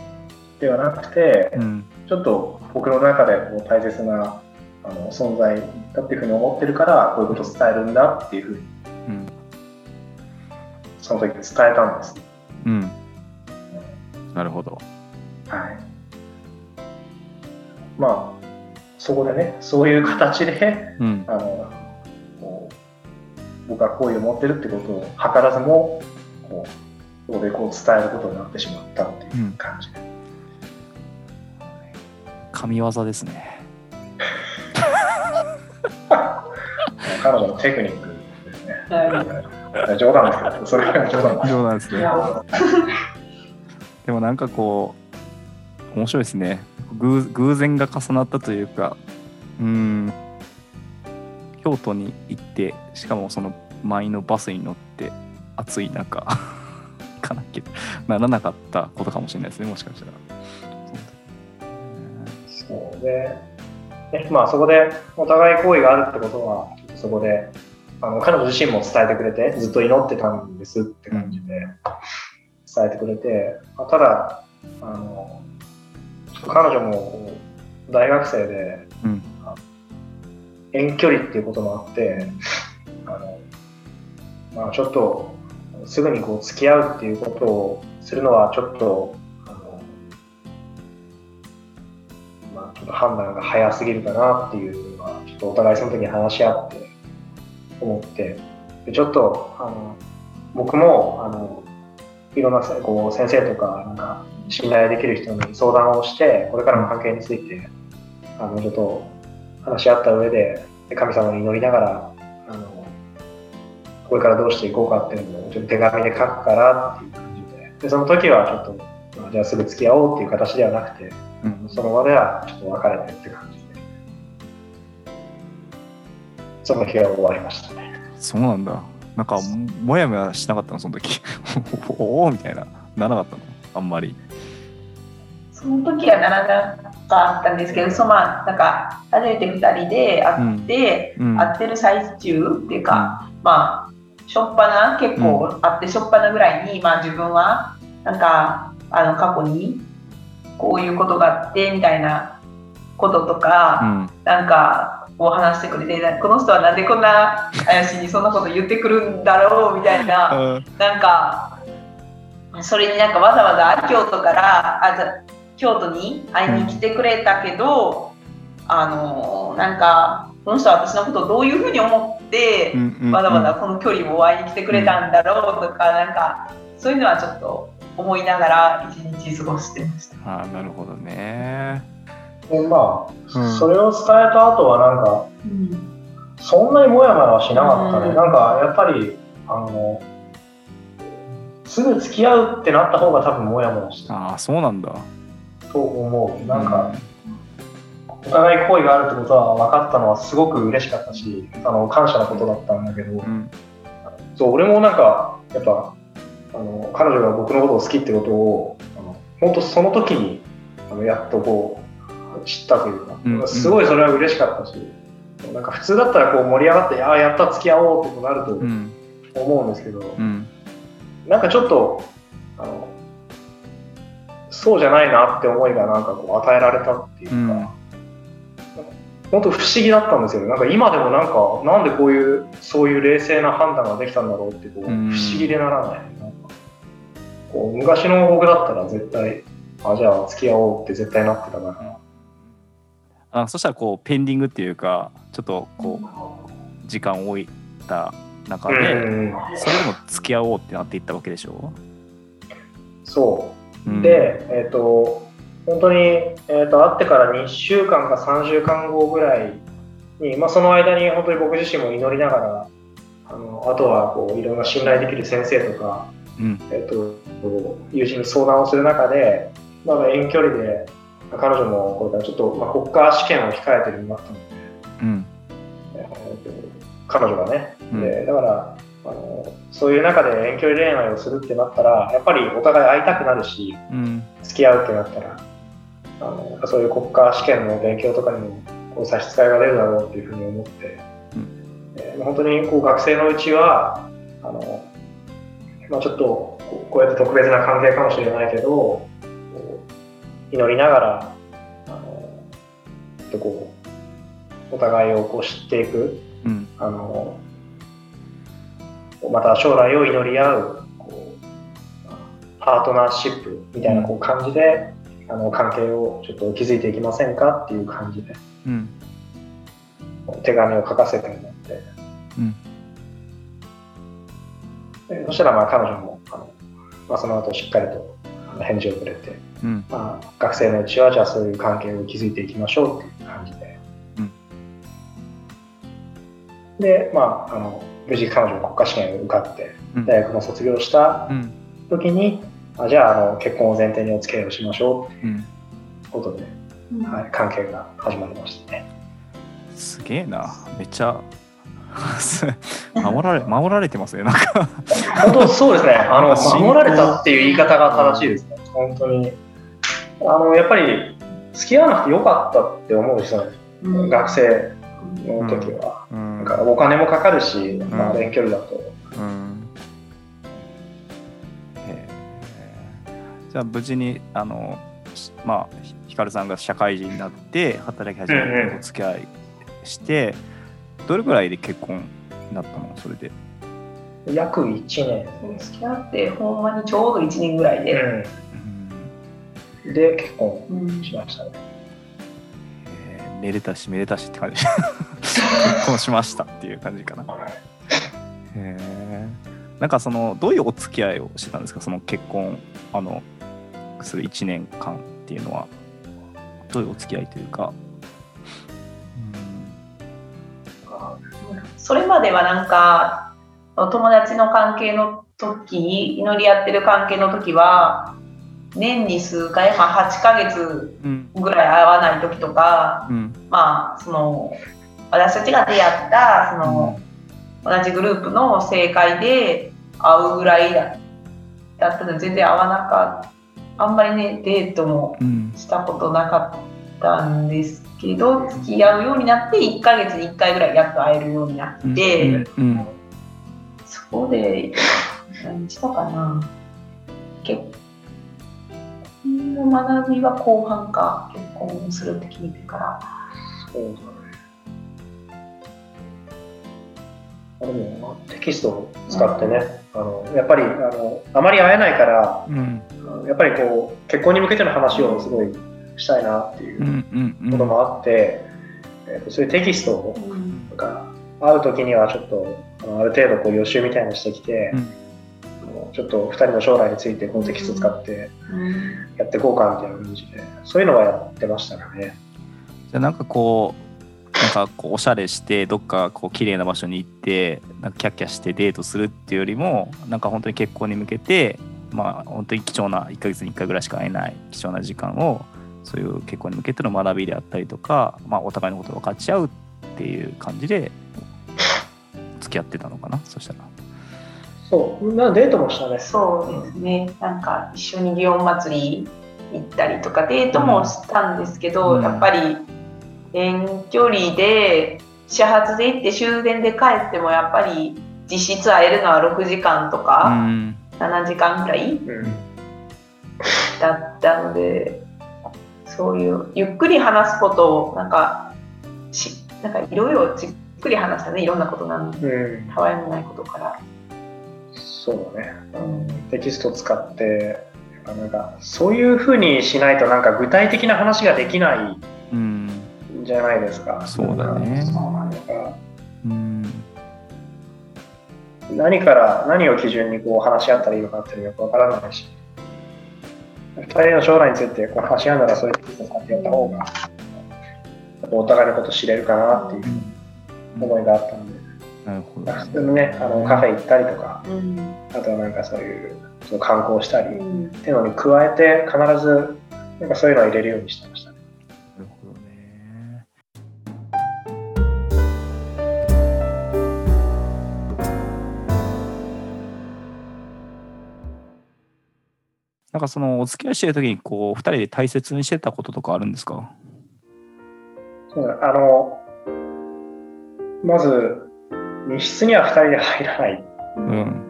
ではなくて、うん。ちょっと僕の中でこう大切なあの存在だっていうふうに思ってるからこういうことを伝えるんだっていうふうにうん。その時伝えたんです。うん。なるほど。はい。まあそこでねそういう形でうん。あのこう僕は好意を持ってるってことを図らずもこうそこでこう伝えることになってしまったっていう感じで。神業ですね。彼女のテクニックですね。冗談ですけど、それは冗談です。そうなんですね。でもなんかこう面白いですね。偶然が重なったというかうん。京都に行ってしかもその満員のバスに乗って暑い中行 かなきゃならなかったことかもしれないですねもしかしたら。そうで、ねまあ、そこでお互い好意があるってことは、そこであの彼女自身も伝えてくれて、ずっと祈ってたんですって感じで。伝えてくれて、まあただあの、彼女も大学生で、うん。あ遠距離っていうこともあって、あのまあ、ちょっとすぐにこう付き合うっていうことをするのはちょっとあのまあ、ちょっと判断が早すぎるかなっていうのは、ちょっとお互いその時に話し合って思って、でちょっとあの僕もあのいろんなせこう先生とかなんか信頼できる人に相談をして、これからの関係についてあのちょっと話し合った上で、で神様に祈りながらあの、これからどうしていこうかっていうのをちょっと手紙で書くからっていう感じで、でその時はちょっと、まじゃあすぐ付き合おうっていう形ではなくて、うんその場ではちょっと別れてって感じで、その日は終わりましたね。そうなんだなんかももやもやしなかったのその時。おおみたいな。ならなかったの？あんまり。その時はならなかったんですけど、そのまあ、なんか、初めて2人で会って、うん。会ってる最中っていうか、まあ、しょっぱな、結構会ってしょっぱなぐらいに、まあ自分は、なんか、あの、過去に、こういうことがあって、みたいなこととか、うん。なんか、を話してくれて、この人はなんでこんな怪しいにそんなこと言ってくるんだろうみたいな、うん。なんか、それになんかわざわざ京都から、あ京都に会いに来てくれたけど、あのなんか、この人は私のことをどういうふうに思って、うんうんわざわざこの距離を会いに来てくれたんだろうとか、なんか、そういうのはちょっと思いながら一日過ごしてました。あーなるほどねでまあ、うん。それを伝えた後はなんか、そんなにモヤモヤはしなかったね。うん。なんかやっぱり、あの、すぐ付き合うってなった方が多分モヤモヤした。ああそうなんだ。と思う。なんか、お互い好意があるってことは分かったのはすごく嬉しかったし、あの感謝なことだったんだけど、うん。そう俺もなんか、やっぱ、あの彼女が僕のことを好きってことを、あの本当その時にあのやっとこう知ったというか、うんうんすごいそれは嬉しかったし、なんか普通だったらこう盛り上がって、ああ、やった、付き合おうってこうなるとうん思うんですけど、うんなんかちょっと、あのそうじゃないなって思いがなんかこう与えられたっていうか、うん本当不思議だったんですよね。なんか今でもなんか、なんでこういう、そういう冷静な判断ができたんだろうってこう、不うん思議でならない。なんかこう昔の僕だったら絶対、あ、じゃあ付き合おうって絶対なってたから。あそしたらこうペンディングっていうかちょっとこう時間を置いた中で、うん。それでも付き合おうってなっていったわけでしょ、そう。う。ん、で、えっ、と、本当に、えー、と会ってから2週間か3週間後ぐらいに、まあ、その間に本当に僕自身も祈りながら、あのあとはこういろんな信頼できる先生とか、うん。えー、と友人に相談をする中で、まだ遠距離で彼女もこれからちょっと、まあ、国家試験を控えてるようになったので、うん。えーと彼女がね、うん。でだからあのそういう中で遠距離恋愛をするってなったらやっぱりお互い会いたくなるしうん。付き合うってなったらあのそういう国家試験の勉強とかにもこう差し支えが出るだろうっていうふうに思って、えー本当にこう学生のうちはあの、まあ、ちょっとこうやって特別な関係かもしれないけど祈りながらあのとこうお互いをこう知っていく。うん。あのまた将来を祈り合うこうパートナーシップみたいなこう感じで、あの関係をちょっと築いていきませんかっていう感じで。うん。手紙を書かせてもらって、うん。でそしたらまあ彼女もあの、まあ、その後しっかりと返事をくれて、うん。まあ、学生のうちはじゃあそういう関係を築いていきましょうっていう感じで、うん。でまああの無事彼女も国家試験を受かってうん。大学も卒業したうん。時に、あじゃああの結婚を前提にお付き合いをしましょうってうん。いうことで、はい、関係が始まりましたね。すげえな。めっちゃ守られ守られてますねなんか。本当そうですね。あの 守られたっていう言い方が正しいですね。本当に。あのやっぱり付き合わなくてよかったって思う人なんですうん。学生の時は。うん。なんかお金もかかるし、まあ、うん。遠距離だと。うん。じゃあ無事にあのしまあひひかるさんが社会人になって働き始めうんうんてお付き合いして、どれぐらいで結婚になったの？それで。約1年。付き合ってほんまにちょうど1年ぐらいで、うんうん、で結婚うんしましたね。えーめでたしめでたしって感じ。結婚しましたっていう感じかな。へえなんかそのどういうお付き合いをしてたんですか？その結婚あのする1年間っていうのは。どういうお付き合いというか。それまではなんか友達の関係の時祈り合ってる関係の時は年に数回、まあ、8ヶ月うんぐらい会わない時とか、うん。まあその私たちが出会ったその、同じグループの正解で会うぐらいだだったので全然会わなかった。あんまりねデートもうん。したことなかったんですけど付き合うようになって1ヶ月に1回ぐらいやっと会えるようになって、うん。うん。そこで何したかな。結婚の学びは後半か結婚するって決めてから。そうだね。あでもテキストを使ってね、あのやっぱりあのあまり会えないから、うん。やっぱりこう結婚に向けての話をすごいしたいなっていううんうんうん。こともあって、えーとそういうテキストをなん。か会う時にはちょっとあのある程度こう予習みたいなのしてきて、うんちょっと2人の将来についてこのテキスト使ってやっていこうかみたいな感じでそういうのはやってましたかね。じゃあなんかこうなんかこうおしゃれしてどっかこう綺麗な場所に行ってなんかキャッキャしてデートするっていうよりもなんか本当に結婚に向けてまあ本当に貴重な1ヶ月に1回ぐらいしか会えない貴重な時間をそういう結婚に向けての学びであったりとか、まあ、お互いのことを分かち合うっていう感じで付き合ってたのかなそしたら。そう、なデートもしたね。そうですね。なんか一緒に祇園祭り行ったりとかデートもしたんですけど、うん。やっぱり遠距離で始発で行って終電で帰ってもやっぱり実質会えるのは6時間とうか、ん。7時間ぐらいうん。だったのでそういうゆっくり話すことをなんかしなんかいろいろじっくり話したね。いろんなことなんでうん、たわいもないことから。そうだね。うんテキスト使って、なんかそういうふうにしないとなんか具体的な話ができないじゃないですか。そうだね。なんかうん。何から何を基準にこう話し合ったらいいのかっていうよくわからないし、二人の将来についてこう話し合うならそういうテキストを使ってやった方が、お互いのこと知れるかなっていう思いがあったので、なるほど普通にね、あのカフェ行ったりとか、うんあとはなんかそういうその観光したり、うんっていうのに加えて必ずなんかそういうのを入れるようにしてましたね。なるほどね。なんかそのお付き合いしてる時にこう二人で大切にしてたこととかあるんですか？そうだあのまず密室には2人で入らない。うん。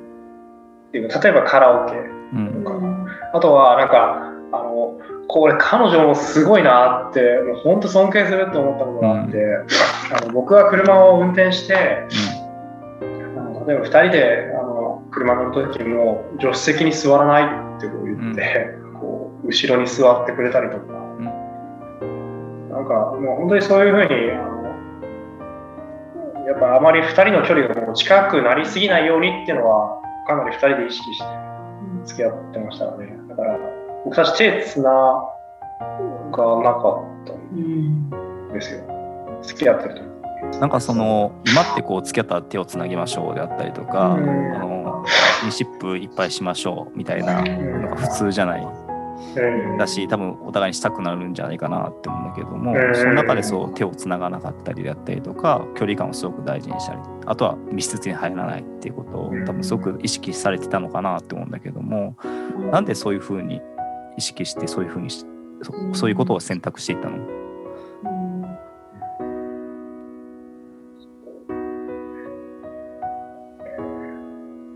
っていう例えばカラオケ。うん。あとはなんかあのこれ彼女もすごいなってもう本当尊敬するって思ったことがあって、あの僕は車を運転してあの例えば2人であの車乗る時も助手席に座らないってこう言って、こう後ろに座ってくれたりとか、なんかもう本当にそういうふうにあのやっぱあまり2人の距離がもう近くなりすぎないようにっていうのはかなり2人で意識して付き合ってましたよね。だから僕たち手つながなかったんですよ。付き合ってる時。なんかその今ってこう付き合ったら手をつなぎましょうであったりとか、うん。あのミシップいっぱいしましょうみたいなのが普通じゃない。うんだし多分お互いにしたくなるんじゃないかなって思うんだけども、うん。その中でそう手をつながなかったりだったりとか距離感をすごく大事にしたりあとは密室に入らないっていうことを多分すごく意識されてたのかなって思うんだけどもなんでそういうふうに意識してそういうふうにしそそういうことを選択していったの？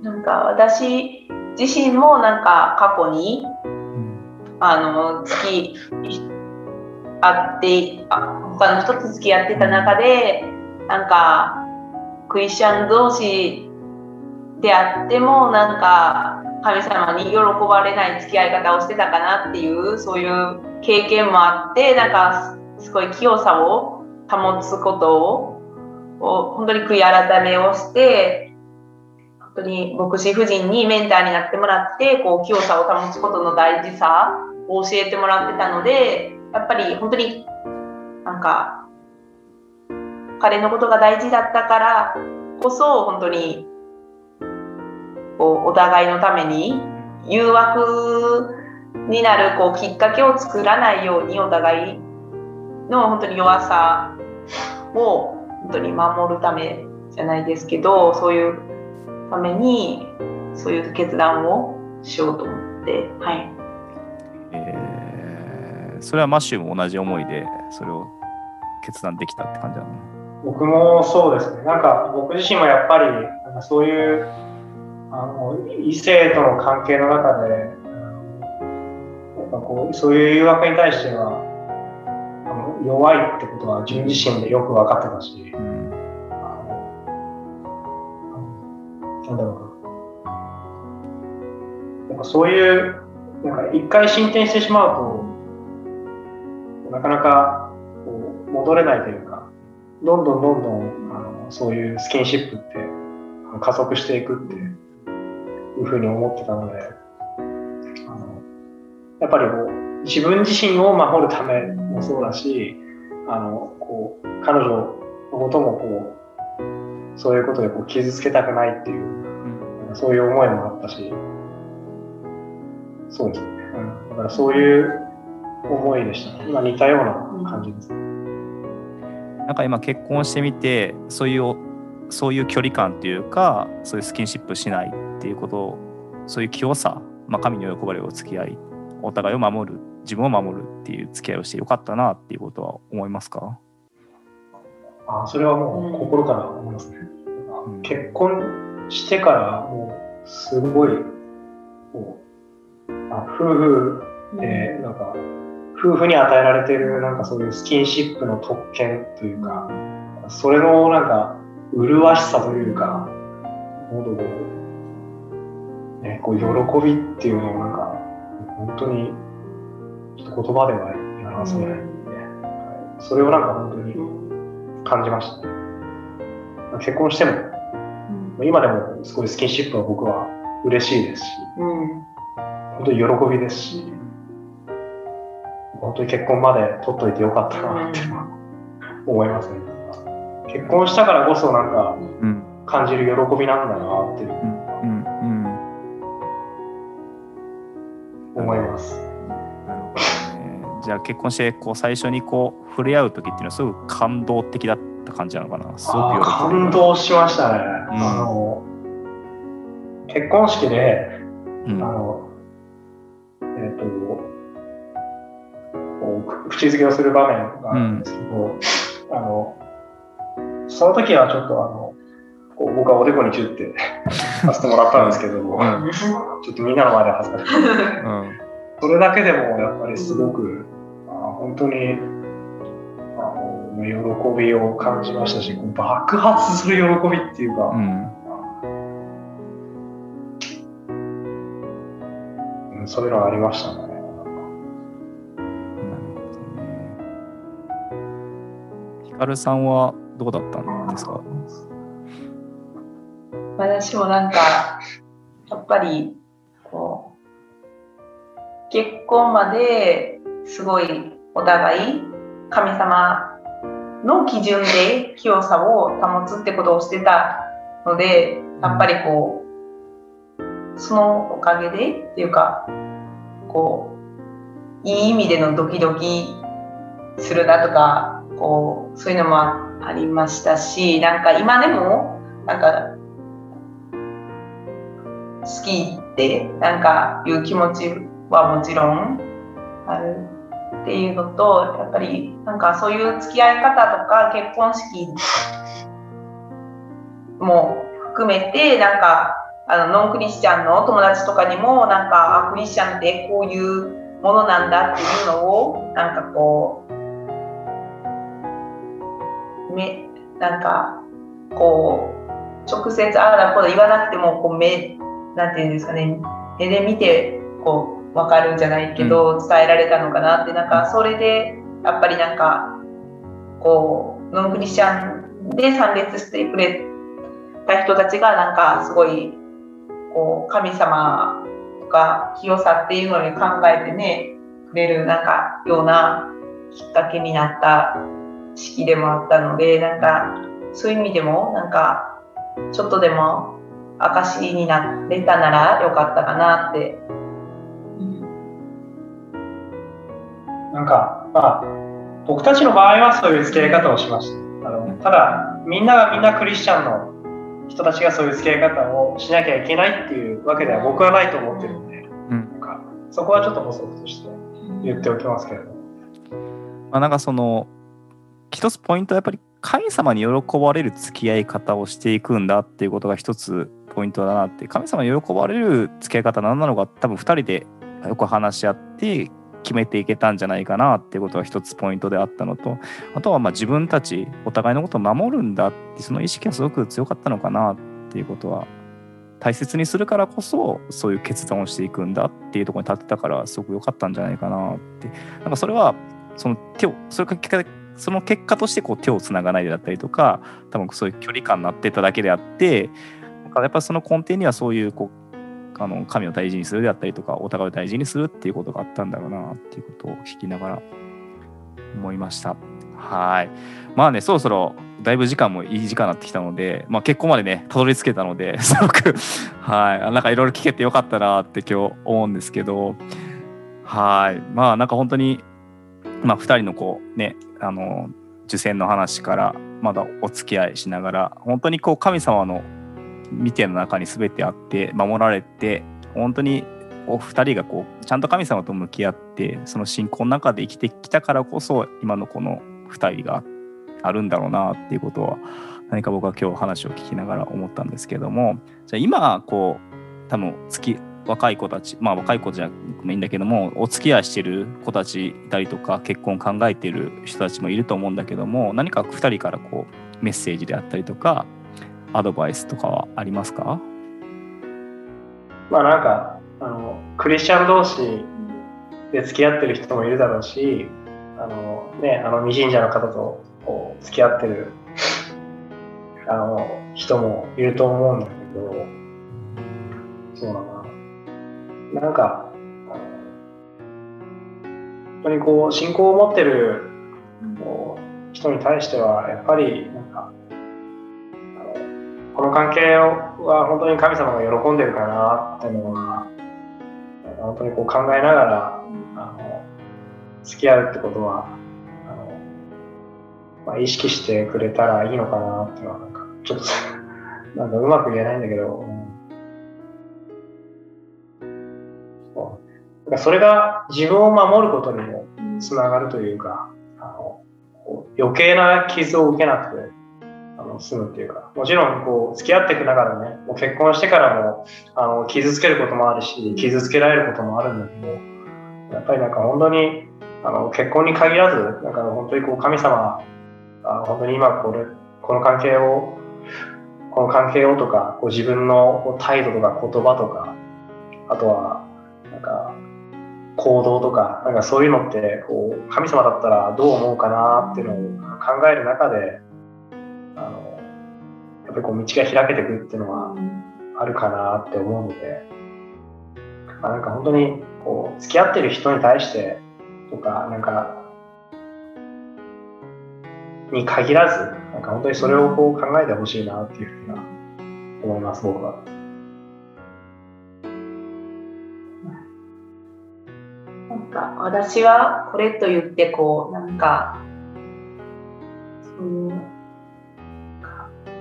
なんか私自身もなんか過去にあの付き合ってあ他の人と付き合ってた中でなんかクリスチャン同士であってもなんか神様に喜ばれない付き合い方をしてたかなっていうそういう経験もあってなんかすごい清さを保つことをを本当に悔い改めをして本当に牧師夫人にメンターになってもらってこう清さを保つことの大事さ教えてもらってたのでやっぱり本当になんか彼のことが大事だったからこそ本当にこうお互いのために誘惑になるこうきっかけを作らないようにお互いの本当に弱さを本当に守るためじゃないですけどそういうためにそういう決断をしようと思ってはい。えーそれはマッシュも同じ思いでそれを決断できたって感じなの僕もそうですね。なんか僕自身もやっぱりなんかそういうあの異性との関係の中で、やっぱこうそういう誘惑に対してはあの弱いってことは自分自身でよく分かってたし、うんなんだろうな。やっぱそういうなんか一回進展してしまうとなかなかこう戻れないというか。どんどんどんどんあのそういうスキンシップって加速していくっていうふうに思ってたのであのやっぱりこう自分自身を守るためもそうだしあのこう彼女のこともこうそういうことでこう傷つけたくないっていうそういう思いもあったしそうですね、うん、だからそういう思いでしたね。今似たような感じです。ねなんか今結婚してみてそういうそういう距離感っていうかそういうスキンシップしないっていうことそういう清さ、まあ、神に喜ばれるお付き合いお互いを守る自分を守るっていう付き合いをしてよかったなっていうことは思いますか？あそれはもう心から思いますね。うん。結婚してからもうすごいもうあ夫婦でなんか夫婦に与えられてるなんかそういうスキンシップの特権というかそれのなんか麗しさというかう,、ね、こう喜びっていうのをなんか本当にちょっと言葉では表せない、ねはい。それをなんか本当に感じました。ね。結婚しても今でもすごいスキンシップは僕は嬉しいですし。うん本当に喜びですし本当に結婚まで取っといてよかったなって思いますね。結婚したからこそなんかうん。感じる喜びなんだなっていううん。うん。思います。なるほどね。じゃあ結婚してこう最初にこう触れ合う時っていうのはすごく感動的だった感じなのかな？すごく感動しましたね。うん。あの結婚式でうん。あの、えっ、と、こう、口づけをする場面があるんですけど、あの、その時はちょっとあの、こう僕はおでこにチュッて させてもらったんですけど、ん。ちょっとみんなの前で恥ずかしい。うん。それだけでもやっぱりすごく、あ本当に、あの、喜びを感じましたし、爆発する喜びっていうか、うんうんそういうのがありましたね。ヒカルさんはどうだったんですか？私もなんかやっぱりこう結婚まですごいお互い神様の基準で清さを保つってことをしてたのでやっぱりこうそのおかげでっていうかこういい意味でのドキドキするなとかこうそういうのもありましたしなんか今でもなんか好きってなんかいう気持ちはもちろんあるっていうのとやっぱりなんかそういう付き合い方とか結婚式も含めてなんかあのノンクリスチャンの友達とかにもなんかあクリスチャンってこういうものなんだっていうのをなんかこうめなんかこう直接ああだこうだ言わなくてもこう目なんていうんですかね目で見てこう分かるんじゃないけど、伝えられたのかなってなんかそれでやっぱりなんかこうノンクリスチャンで参列してくれた人たちがなんかすごいこう神様とか清さっていうのに考えてねくれるなんかようなきっかけになった式でもあったのでなんかそういう意味でもなんかちょっとでも証になれたならよかったかなって、なんか、まあ、僕たちの場合はそういう付き合い方をしました。あのただ、みんながみんなクリスチャンの人たちがそういう付き合い方をしなきゃいけないっていうわけでは僕はないと思ってるんで、うんなんかそこはちょっと補足として言っておきますけれど。まあ、なんかその一つポイントはやっぱり神様に喜ばれる付き合い方をしていくんだっていうことが一つポイントだなって神様に喜ばれる付き合い方何なのか多分2人でよく話し合って決めていけたんじゃないかなっていうことが一つポイントであったのとあとはまあ自分たちお互いのことを守るんだってその意識がすごく強かったのかなっていうことは大切にするからこそそういう決断をしていくんだっていうところに立ってたからすごく良かったんじゃないかなって。なんかそれはその手をそれが結果その結果としてこう手をつながないでだったりとか多分そういう距離感になってただけであってなんかやっぱその根底にはそういうこうあの神を大事にするであったりとかお互いを大事にするっていうことがあったんだろうなっていうことを聞きながら思いました。はい。まあねそろそろだいぶ時間もいい時間になってきたので、まあ、結婚までねたどり着けたので すごくはい。なんかいろいろ聞けてよかったなって今日思うんですけどはい。まあなんか本当にまあ、2人のこうねあの受選の話からまだお付き合いしながら本当にこう神様の見ての中に全てあって守られて本当にお二人がこうちゃんと神様と向き合ってその信仰の中で生きてきたからこそ今のこの2人があるんだろうなっていうことは何か僕は今日話を聞きながら思ったんですけどもじゃあ今こう多分月若い子たちまあ若い子じゃいいんだけどもお付き合いしてる子たちいたりとか結婚考えてる人たちもいると思うんだけども何か2人からこうメッセージであったりとかアドバイスとかはありますか？まあなんかあのクリスチャン同士で付き合ってる人もいるだろうしあの、ね、あの未信者の方とこう付き合ってるあの人もいると思うんだけどそうだな。なんか本当にこう信仰を持ってる人に対してはやっぱりなこの関係は本当に神様が喜んでるかなっていうのは本当にこう考えながらあの付き合うってことはあの、まあ、意識してくれたらいいのかなっていうのはなんかちょっと なんかうまく言えないんだけど、うん。そう。かそれが自分を守ることにもつながるというかあの余計な傷を受けなくての済むっていうかもちろんこう付き合っていく中でねもう結婚してからもあの傷つけることもあるし傷つけられることもあるんだけどやっぱりなんか本当にあの結婚に限らずなんか本当にこう神様あ本当に今これこの関係をこの関係をとかこう自分の態度とか言葉とかあとはなんか行動とかなんかそういうのってこう神様だったらどう思うかなっていうのを考える中でっぱりこう道が開けていくっていうのはあるかなって思うので、まあ、なんか本当にこう付き合ってる人に対してとかなんかに限らずなんか本当にそれをこう考えてほしいなっていうふうな思います僕は。なんか私はこれと言ってこうなんかそういう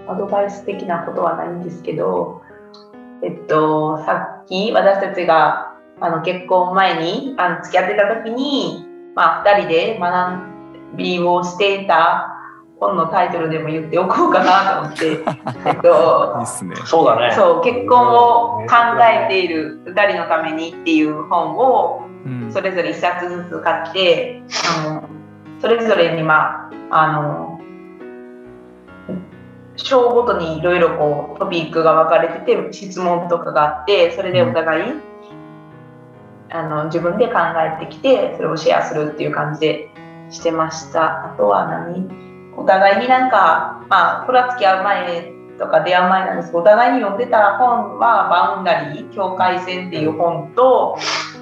アドバイス的なことはないんですけど、えっと、さっき私たちがあの結婚前にあの付き合ってた時に、まあ、2人で学びをしていた本のタイトルでも言っておこうかなと思って、えっといいっすね。そうだね。そう結婚を考えている2人のためにっていう本をうんそれぞれ1冊ずつ買ってあのそれぞれにまああの章ごとにいろいろこうトピックが分かれてて質問とかがあってそれでお互い、あの自分で考えてきてそれをシェアするっていう感じでしてました。あとは何？お互いになんかまあこれは付き合う前とか出会う前なんですけどお互いに読んでた本は「バウンダリー境界線」っていう本と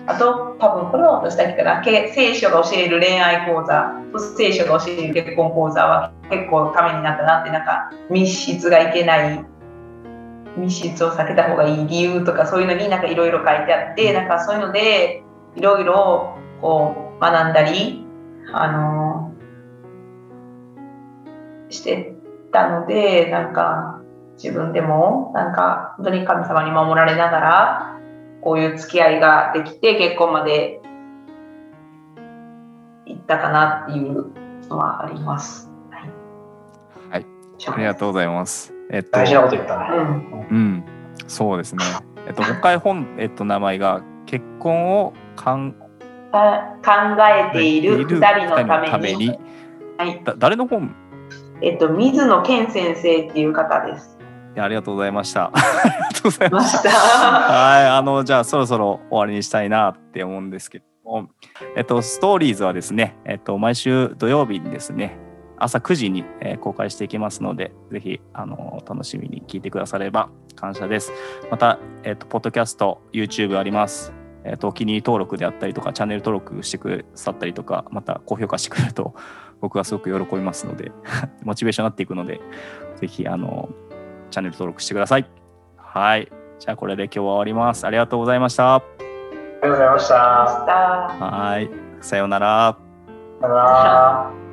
あと多分これは私だけかな。け聖書が教える恋愛講座と聖書が教える結婚講座は結構ためになったなってなんか密室がいけない密室を避けた方がいい理由とかそういうのになんかいろいろ書いてあってなんかそういうのでいろいろこ学んだり、あのしてたので、なんか自分でも、なんか本当に神様に守られながら、こういう付き合いができて結婚まで行ったかなっていうのはあります。はい。はいありがとうございます。えっと、大事なこと言ったね。うん。うん、そうですね。えっと、もう一回本、えっと、名前が結婚をかんか考えている二人のために、はい。だ誰の本？えっと、水野健先生っていう方です。いやありがとうございました。ありがとうございまし。たた。はい、あの、じゃあ、そろそろ終わりにしたいなって思うんですけども、えっと、ストーリーズはですね、えっと、毎週土曜日にですね、朝9時に、えー公開していきますので、ぜひ、あの、楽しみに聞いてくだされば感謝です。また、えっと、ポッドキャスト、YouTube あります。えっと、お気に入り登録であったりとか、チャンネル登録してくださったりとか、また高評価してくれると、僕はすごく喜びますので、モチベーションになっていくので、ぜひ、あの、チャンネル登録してください。はい。じゃあ、これで今日は終わります。ありがとうございました。ありがとうございました。はい。さようなら。さよなら。